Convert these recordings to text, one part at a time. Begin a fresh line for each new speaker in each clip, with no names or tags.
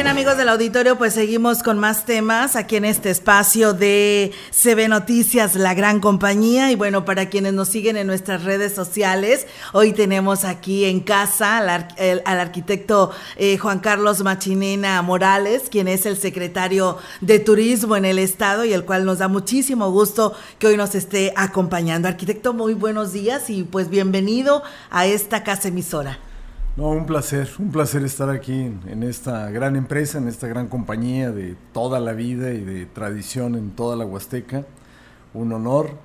Bien, amigos del auditorio, pues seguimos con más temas aquí en este espacio de CB Noticias, la gran compañía. Y bueno, para quienes nos siguen en nuestras redes sociales, hoy tenemos aquí en casa al, arquitecto eh, Juan Carlos Machinena Morales, quien es el secretario de Turismo en el Estado y el cual nos da muchísimo gusto que hoy nos esté acompañando. Arquitecto, muy buenos días y pues bienvenido a esta casa emisora.
No, un placer, un placer estar aquí en, esta gran empresa, en esta gran compañía de toda la vida y de tradición en toda la Huasteca. Un honor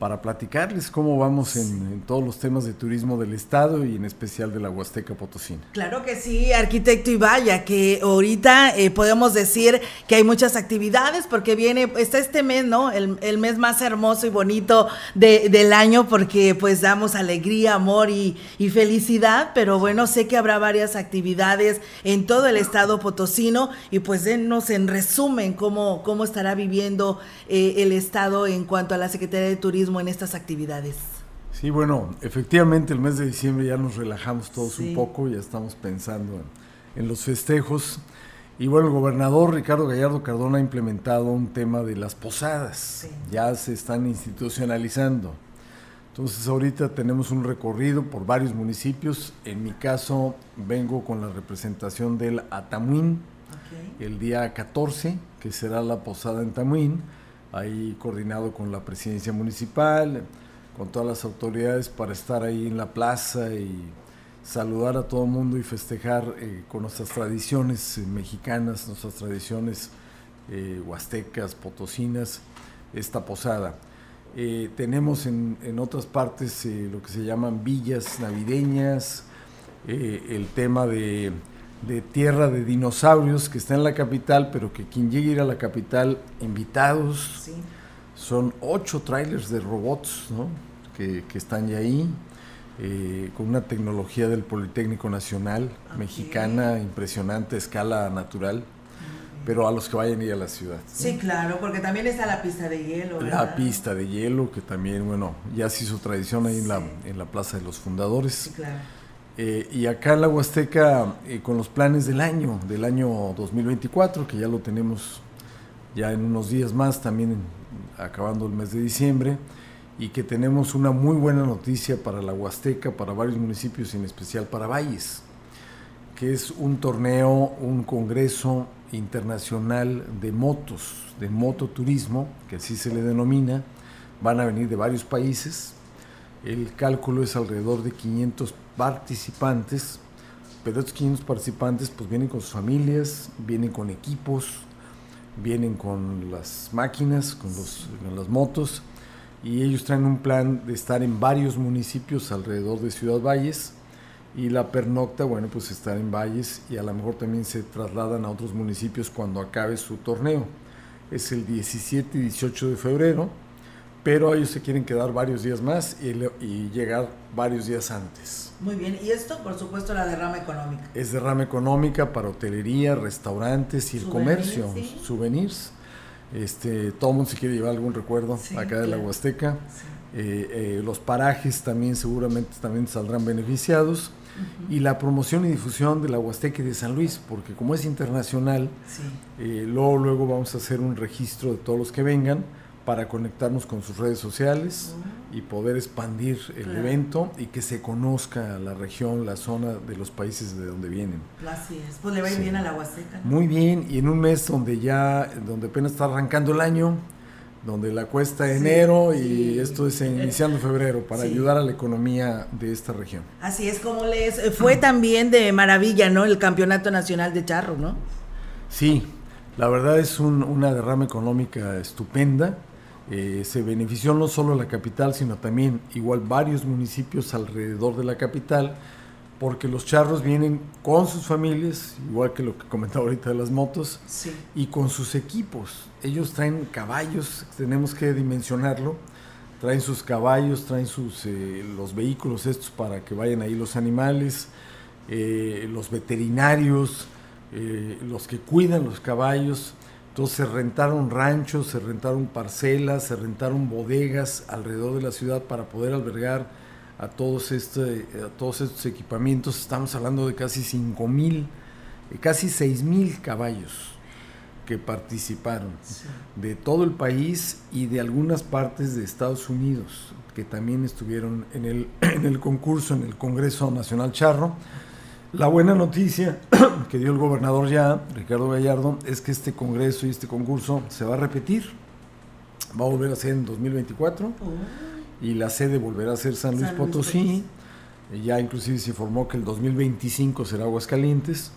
para platicarles cómo vamos en, todos los temas de turismo del Estado y en especial de la Huasteca Potosina.
Claro que sí, arquitecto y vaya, que ahorita eh, podemos decir que hay muchas actividades porque viene, está este mes, ¿no? El, mes más hermoso y bonito del año porque pues damos alegría, amor y, felicidad, pero bueno, sé que habrá varias actividades en todo el Estado potosino y pues denos en resumen cómo, cómo estará viviendo eh, el Estado en cuanto a la Secretaría de Turismo en estas actividades?
Sí, bueno, efectivamente el mes de diciembre ya nos relajamos todos un poco, ya estamos pensando en, los festejos. Y bueno, el gobernador Ricardo Gallardo Cardona ha implementado un tema de las posadas, ya se están institucionalizando. Entonces ahorita tenemos un recorrido por varios municipios. En mi caso vengo con la representación del Atamuín el día 14, que será la posada en Tamuín ahí coordinado con la presidencia municipal, con todas las autoridades para estar ahí en la plaza y saludar a todo el mundo y festejar eh, con nuestras tradiciones eh, mexicanas, nuestras tradiciones eh, huastecas, potosinas, esta posada. tenemos en, en, otras partes lo que se llaman villas navideñas, el tema de de Tierra de Dinosaurios, que está en la capital, pero que quien llegue a ir a la capital, invitados, son ocho trailers de robots que, están ya ahí, eh, con una tecnología del Politécnico Nacional mexicana impresionante, escala natural. Pero a los que vayan a ir a la ciudad.
Sí, claro, porque también está la pista de hielo.
La pista de hielo, que también, bueno, ya se hizo tradición ahí en, la, en la Plaza de los Fundadores. Sí, claro. Eh, y acá en la Huasteca, eh, con los planes del año, del año 2024, que ya lo tenemos ya en unos días más, también acabando el mes de diciembre, y que tenemos una muy buena noticia para la Huasteca, para varios municipios, en especial para Valles, que es un torneo, un congreso internacional de motos, de mototurismo, que así se le denomina, van a venir de varios países, el cálculo es alrededor de 500 participantes, pero estos 500 participantes pues vienen con sus familias, vienen con equipos, vienen con las máquinas, con, las motos, y ellos traen un plan de estar en varios municipios alrededor de Ciudad Valles, y la pernocta, bueno, pues estar en Valles y a lo mejor también se trasladan a otros municipios cuando acabe su torneo. Es el 17 y 18 de febrero pero ellos se quieren quedar varios días más y, llegar varios días antes.
Muy bien, y esto por supuesto la derrama económica.
Es derrama económica para hotelería, restaurantes y el comercio, souvenirs. Este, todo el mundo se quiere llevar algún recuerdo acá de la Huasteca. Eh, eh, los parajes también seguramente también saldrán beneficiados. Y la promoción y difusión de la Huasteca y de San Luis, porque como es internacional, eh, luego, luego vamos a hacer un registro de todos los que vengan para conectarnos con sus redes sociales y poder expandir el evento y que se conozca la región, la zona de los países de donde vienen.
Así es, pues le va bien a la Huasteca.
Muy bien, y en un mes donde ya, donde apenas está arrancando el año, donde la cuesta enero y esto es iniciando febrero para ayudar a la economía de esta región.
Así es como les fue también de maravilla, ¿no? El Campeonato Nacional de Charro, ¿no?
Sí, la verdad es una derrama económica estupenda eh, se benefició no solo la capital, sino también igual varios municipios alrededor de la capital, porque los charros vienen con sus familias, igual que lo que comentaba ahorita de las motos, y con sus equipos. Ellos traen caballos, tenemos que dimensionarlo, traen sus caballos, traen sus, eh, los vehículos estos para que vayan ahí los animales, eh, los veterinarios, los que cuidan los caballos, Entonces se rentaron ranchos, se rentaron parcelas, se rentaron bodegas alrededor de la ciudad para poder albergar a todos, este, a todos estos equipamientos. Estamos hablando de casi 5 mil, eh, casi 6 mil caballos que participaron de todo el país y de algunas partes de Estados Unidos que también estuvieron en el, en el concurso en el Congreso Nacional Charro. La buena noticia que dio el gobernador ya, Ricardo Gallardo, es que este congreso y este concurso se va a repetir. Va a volver a ser en 2024 y la sede volverá a ser San Luis, Potosí. Ya inclusive se informó que el 2025 será Aguascalientes.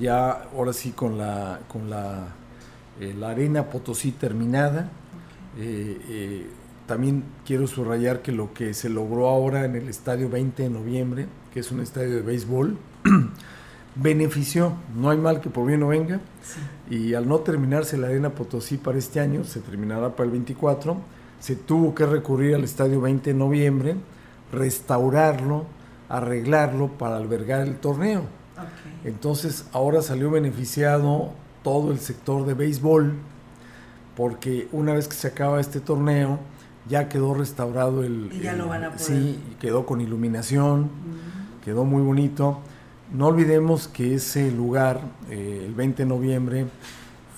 Ya ahora sí con la, con la, eh, la arena Potosí terminada. Eh, eh, también quiero subrayar que lo que se logró ahora en el estadio 20 de noviembre que es un estadio de béisbol, benefició, no hay mal que por bien no venga, y al no terminarse la Arena Potosí para este año, se terminará para el 24, se tuvo que recurrir al estadio 20 de noviembre, restaurarlo, arreglarlo para albergar el torneo. Entonces ahora salió beneficiado todo el sector de béisbol, porque una vez que se acaba este torneo, ya quedó restaurado el...
Y ya lo van a poder.
Sí, quedó con iluminación quedó muy bonito. No olvidemos que ese lugar, eh, el 20 de noviembre,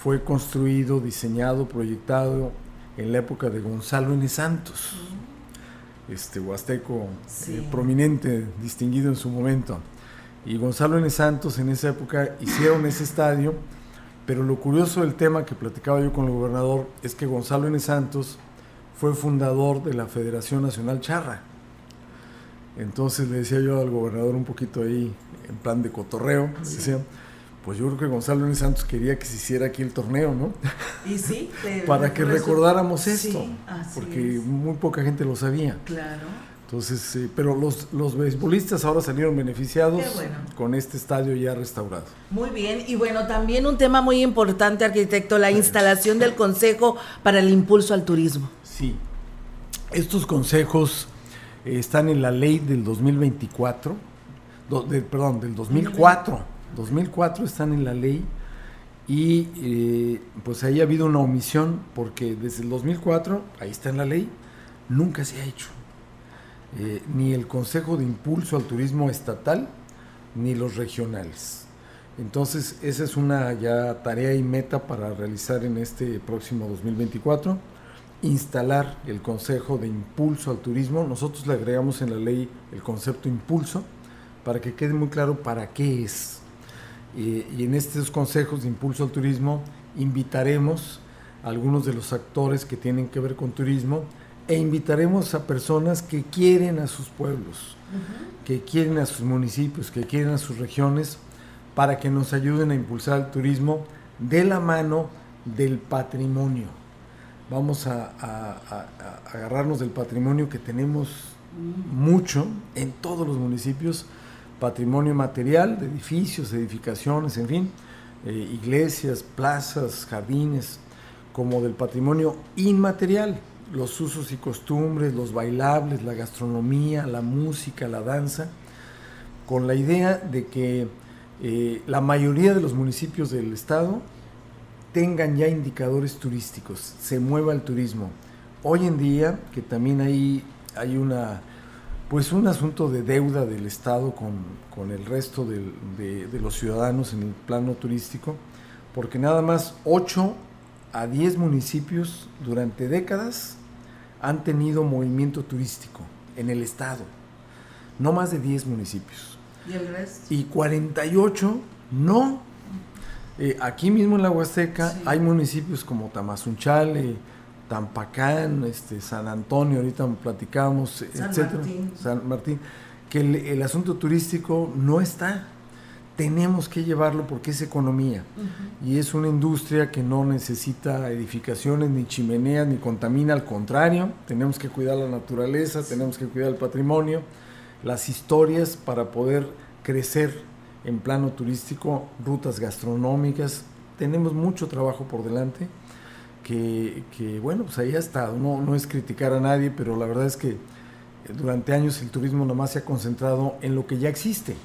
fue construido, diseñado, proyectado en la época de Gonzalo N. Santos, este huasteco eh, prominente, distinguido en su momento. Y Gonzalo N. Santos en esa época hicieron ese estadio, pero lo curioso del tema que platicaba yo con el gobernador es que Gonzalo N. Santos fue fundador de la Federación Nacional Charra. Entonces le decía yo al gobernador un poquito ahí, en plan de cotorreo, decía, pues yo creo que Gonzalo Luis Santos quería que se hiciera aquí el torneo, ¿no?
Y sí,
para que recordáramos esto, porque muy poca gente lo sabía.
Claro.
Entonces, pero los, los beisbolistas ahora salieron beneficiados con este estadio ya restaurado.
Muy bien, y bueno, también un tema muy importante, arquitecto, la instalación del Consejo para el Impulso al Turismo.
Sí, estos consejos están en la ley del 2024, perdón, del 2004, 2004 están en la ley y eh, pues ahí ha habido una omisión porque desde el 2004, ahí está en la ley, nunca se ha hecho. Eh, ni el Consejo de Impulso al Turismo Estatal, ni los regionales. Entonces, esa es una ya tarea y meta para realizar en este próximo 2024 instalar el Consejo de Impulso al Turismo. Nosotros le agregamos en la ley el concepto impulso para que quede muy claro para qué es. y en estos consejos de impulso al turismo invitaremos a algunos de los actores que tienen que ver con turismo e invitaremos a personas que quieren a sus pueblos, que quieren a sus municipios, que quieren a sus regiones, para que nos ayuden a impulsar el turismo de la mano del patrimonio vamos a, agarrarnos del patrimonio que tenemos mucho en todos los municipios, patrimonio material de edificios, edificaciones, en fin, eh, iglesias, plazas, jardines, como del patrimonio inmaterial, los usos y costumbres, los bailables, la gastronomía, la música, la danza, con la idea de que eh, la mayoría de los municipios del estado tengan ya indicadores turísticos, se mueva el turismo. Hoy en día, que también hay, hay una, pues un asunto de deuda del Estado con, el resto de, de, los ciudadanos en el plano turístico, porque nada más 8 a 10 municipios durante décadas han tenido movimiento turístico en el Estado, no más de 10 municipios.
¿Y el resto?
Y 48 no, eh, aquí mismo en la Huasteca hay municipios como Tamazunchale, Tampacán, este, San Antonio, ahorita platicamos,
San
etcétera,
Martín.
San Martín, que el, asunto turístico no está. Tenemos que llevarlo porque es economía y es una industria que no necesita edificaciones ni chimeneas ni contamina, al contrario, tenemos que cuidar la naturaleza, tenemos que cuidar el patrimonio, las historias para poder crecer en plano turístico, rutas gastronómicas. Tenemos mucho trabajo por delante que, bueno, pues ahí ha estado. No, no es criticar a nadie, pero la verdad es que durante años el turismo nomás se ha concentrado en lo que ya existe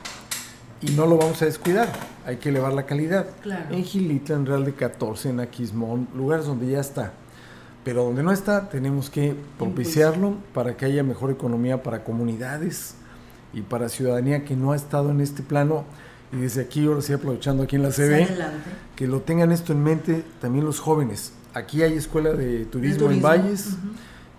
y no lo vamos a descuidar, hay que elevar la calidad. En Gilitla, en Real de 14, en Aquismón, lugares donde ya está. Pero donde no está, tenemos que propiciarlo para que haya mejor economía para comunidades y para ciudadanía que no ha estado en este plano. Y desde aquí, ahora sí aprovechando aquí en la CB, que lo tengan esto en mente también los jóvenes. Aquí hay escuela de turismo, en Valles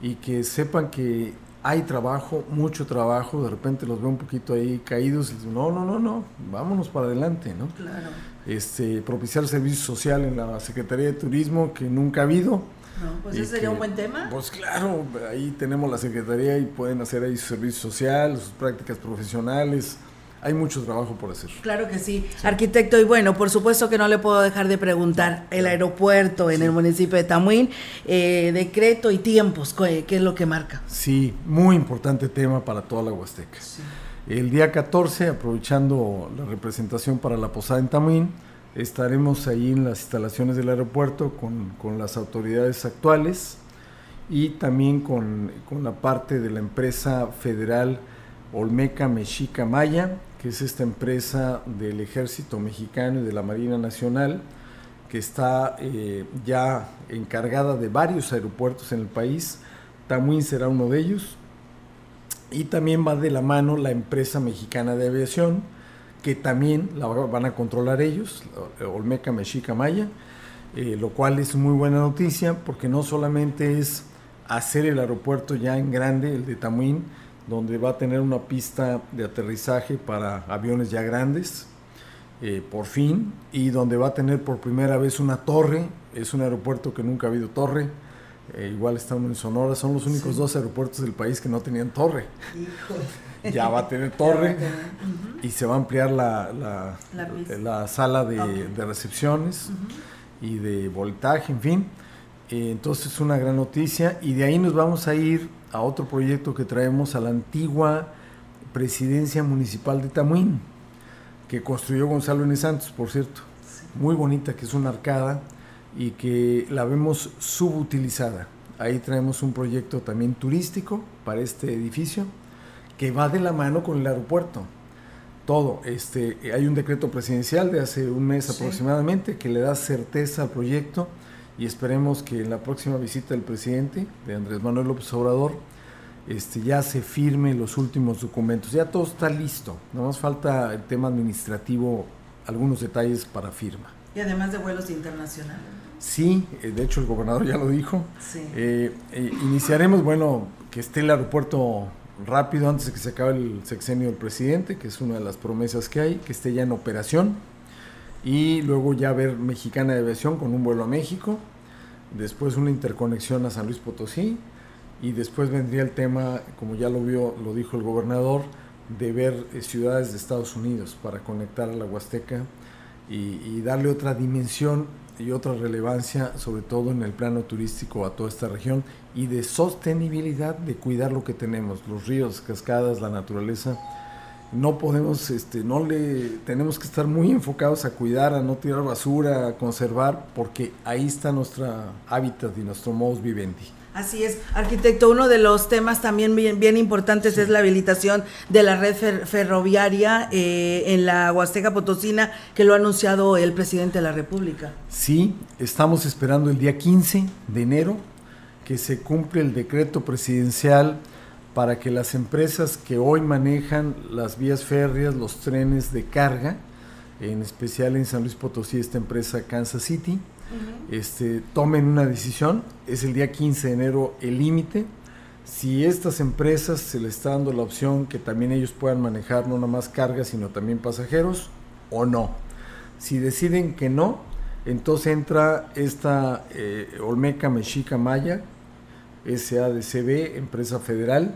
y que sepan que hay trabajo, mucho trabajo, de repente los veo un poquito ahí caídos y no, no, no, no, vámonos para adelante, ¿no? Claro. Este, propiciar servicio social en la Secretaría de Turismo que nunca ha habido.
No, pues ese sería un buen tema.
Pues claro, ahí tenemos la Secretaría y pueden hacer ahí su servicio social, sus prácticas profesionales, hay mucho trabajo por hacer.
Claro que sí. Arquitecto, y bueno, por supuesto que no le puedo dejar de preguntar, el aeropuerto en el municipio de Tamuín, eh, decreto y tiempos, ¿qué, es lo que marca?
Sí, muy importante tema para toda la Huasteca. El día 14, aprovechando la representación para la posada en Tamuín, estaremos ahí en las instalaciones del aeropuerto con, con las autoridades actuales y también con, con la parte de la empresa federal Olmeca Mexica Maya, que es esta empresa del Ejército Mexicano y de la Marina Nacional, que está eh, ya encargada de varios aeropuertos en el país. Tamuín será uno de ellos. Y también va de la mano la empresa mexicana de aviación, que también la van a controlar ellos, Olmeca Mexica Maya, eh, lo cual es muy buena noticia porque no solamente es hacer el aeropuerto ya en grande, el de Tamuín, donde va a tener una pista de aterrizaje para aviones ya grandes, eh, por fin, y donde va a tener por primera vez una torre, es un aeropuerto que nunca ha habido torre, eh, igual estamos en Sonora, son los únicos dos aeropuertos del país que no tenían torre. Ya va a tener torre. y se va a ampliar la, la, sala de, recepciones y de voltaje, en fin. Eh, entonces es una gran noticia. Y de ahí nos vamos a ir a otro proyecto que traemos a la antigua presidencia municipal de Tamuín, que construyó Gonzalo N. Santos, por cierto. Muy bonita, que es una arcada y que la vemos subutilizada. Ahí traemos un proyecto también turístico para este edificio que va de la mano con el aeropuerto. Todo, este, hay un decreto presidencial de hace un mes aproximadamente que le da certeza al proyecto y esperemos que en la próxima visita del presidente, de Andrés Manuel López Obrador, este, ya se firme los últimos documentos. Ya todo está listo, nada más falta el tema administrativo, algunos detalles para firma.
Y además de vuelos internacionales.
Sí, eh, de hecho el gobernador ya lo dijo. Eh, eh, iniciaremos, bueno, que esté el aeropuerto rápido antes de que se acabe el sexenio del presidente, que es una de las promesas que hay, que esté ya en operación y luego ya ver Mexicana de Aviación con un vuelo a México, después una interconexión a San Luis Potosí y después vendría el tema, como ya lo vio, lo dijo el gobernador, de ver ciudades de Estados Unidos para conectar a la Huasteca y, darle otra dimensión y otra relevancia, sobre todo en el plano turístico a toda esta región y de sostenibilidad, de cuidar lo que tenemos, los ríos, cascadas, la naturaleza no podemos, este, no le, tenemos que estar muy enfocados a cuidar, a no tirar basura, a conservar, porque ahí está nuestro hábitat y nuestro modus vivendi.
Así es, arquitecto, uno de los temas también bien, bien importantes es la habilitación de la red ferroviaria eh, en la Huasteca Potosina, que lo ha anunciado el presidente de la República.
Sí, estamos esperando el día 15 de enero que se cumple el decreto presidencial para que las empresas que hoy manejan las vías férreas, los trenes de carga, en especial en San Luis Potosí, esta empresa Kansas City, este, tomen una decisión. Es el día 15 de enero el límite. Si estas empresas se les está dando la opción que también ellos puedan manejar no nada más carga, sino también pasajeros, o no. Si deciden que no, entonces entra esta eh, Olmeca Mexica Maya, SADCB, empresa federal,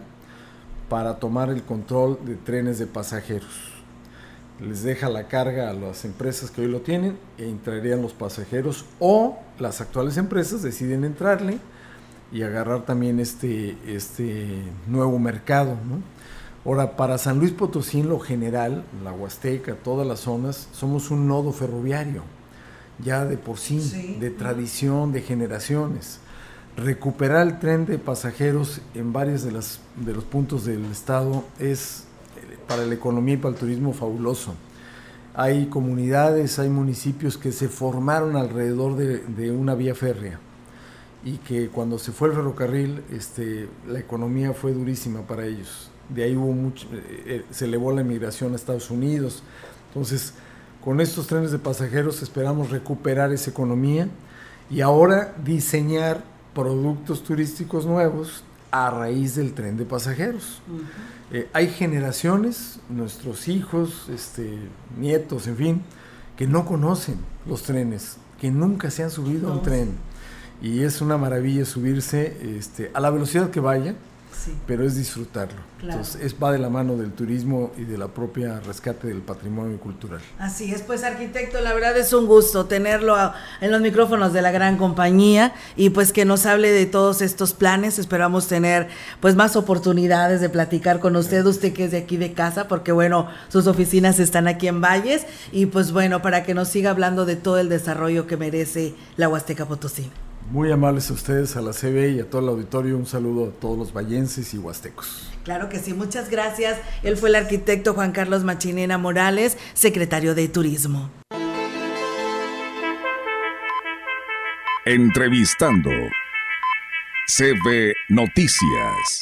para tomar el control de trenes de pasajeros. Les deja la carga a las empresas que hoy lo tienen e entrarían los pasajeros o las actuales empresas deciden entrarle y agarrar también este, este nuevo mercado. Ahora, para San Luis Potosí en lo general, la Huasteca, todas las zonas, somos un nodo ferroviario, ya de por sí. de tradición, de generaciones recuperar el tren de pasajeros en varios de, las, de los puntos del estado es para la economía y para el turismo fabuloso. hay comunidades, hay municipios que se formaron alrededor de, una vía férrea y que cuando se fue el ferrocarril, este, la economía fue durísima para ellos. De ahí hubo mucho, eh, eh, se elevó la inmigración a Estados Unidos. Entonces, con estos trenes de pasajeros esperamos recuperar esa economía y ahora diseñar productos turísticos nuevos a raíz del tren de pasajeros. Eh, hay generaciones, nuestros hijos, este, nietos, en fin, que no conocen los trenes, que nunca se han subido a un tren. Y es una maravilla subirse este, a la velocidad que vaya, pero es disfrutarlo. Entonces, es, va de la mano del turismo y de la propia rescate del patrimonio cultural.
Así es, pues arquitecto, la verdad es un gusto tenerlo en los micrófonos de la gran compañía y pues que nos hable de todos estos planes. Esperamos tener pues más oportunidades de platicar con usted, usted que es de aquí de casa, porque bueno, sus oficinas están aquí en Valles y pues bueno, para que nos siga hablando de todo el desarrollo que merece la Huasteca Potosí.
Muy amables a ustedes, a la CB y a todo el auditorio. Un saludo a todos los vallenses y huastecos.
Claro que sí, muchas gracias. Él fue el arquitecto Juan Carlos Machinena Morales, secretario de Turismo.
Entrevistando CB Noticias.